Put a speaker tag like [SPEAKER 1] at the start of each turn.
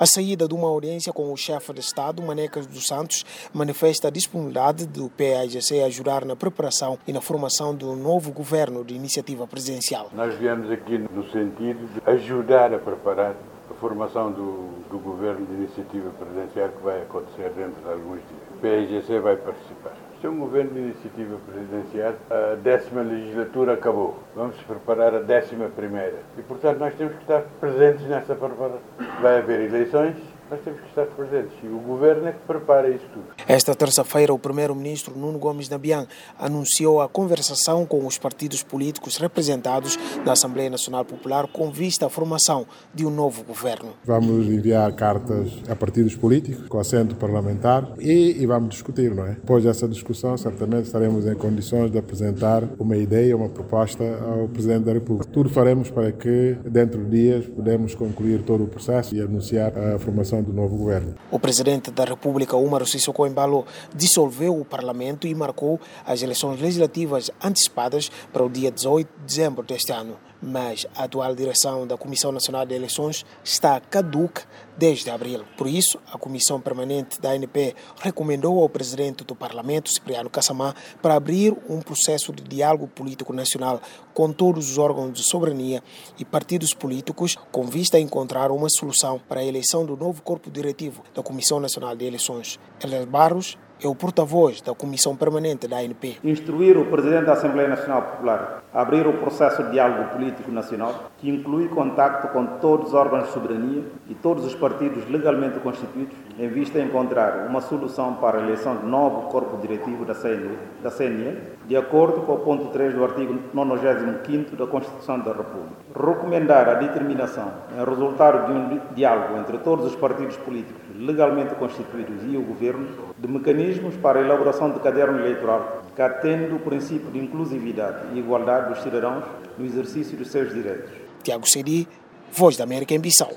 [SPEAKER 1] A saída de uma audiência com o chefe de Estado, Manecas dos Santos, manifesta a disponibilidade do PAIGC a ajudar na preparação e na formação do novo governo de iniciativa presidencial.
[SPEAKER 2] Nós viemos aqui no sentido de ajudar a preparar a formação do, do governo de iniciativa presidencial que vai acontecer dentro de alguns dias. O PAIGC vai participar. Um governo de iniciativa presidencial. A décima legislatura acabou. Vamos preparar a décima primeira. E, portanto, nós temos que estar presentes nessa preparação. Vai haver eleições, nós temos que estar presentes e o governo é que prepara isso tudo.
[SPEAKER 1] Esta terça-feira, o primeiro-ministro Nuno Gomes Nabian anunciou a conversação com os partidos políticos representados na Assembleia Nacional Popular com vista à formação de um novo governo.
[SPEAKER 3] Vamos enviar cartas a partidos políticos com assento parlamentar e, e vamos discutir, não é? Depois dessa discussão, certamente estaremos em condições de apresentar uma ideia, uma proposta ao Presidente da República. Tudo faremos para que, dentro de dias, podemos concluir todo o processo e anunciar a formação do novo governo.
[SPEAKER 1] O presidente da República, Umar Sissoko Embalo, dissolveu o parlamento e marcou as eleições legislativas antecipadas para o dia 18 de dezembro deste ano. Mas a atual direção da Comissão Nacional de Eleições está caduca desde abril. Por isso, a Comissão Permanente da ANP recomendou ao presidente do Parlamento, Cipriano Kassamá, para abrir um processo de diálogo político nacional com todos os órgãos de soberania e partidos políticos, com vista a encontrar uma solução para a eleição do novo corpo diretivo da Comissão Nacional de Eleições. Elas Barros é o porta-voz da Comissão Permanente da ANP.
[SPEAKER 4] Instruir o Presidente da Assembleia Nacional Popular a abrir o processo de diálogo político nacional, que inclui contacto com todos os órgãos de soberania e todos os partidos legalmente constituídos, em vista a encontrar uma solução para a eleição de novo corpo diretivo da CNE, da CNE de acordo com o ponto 3 do artigo 95 da Constituição da República. Recomendar a determinação em resultado de um diálogo entre todos os partidos políticos legalmente constituídos e o Governo de mecanismos para a elaboração de caderno eleitoral que atende o princípio de inclusividade e igualdade dos cidadãos no exercício dos seus direitos.
[SPEAKER 1] Tiago Sedi, Voz da América em Bissau.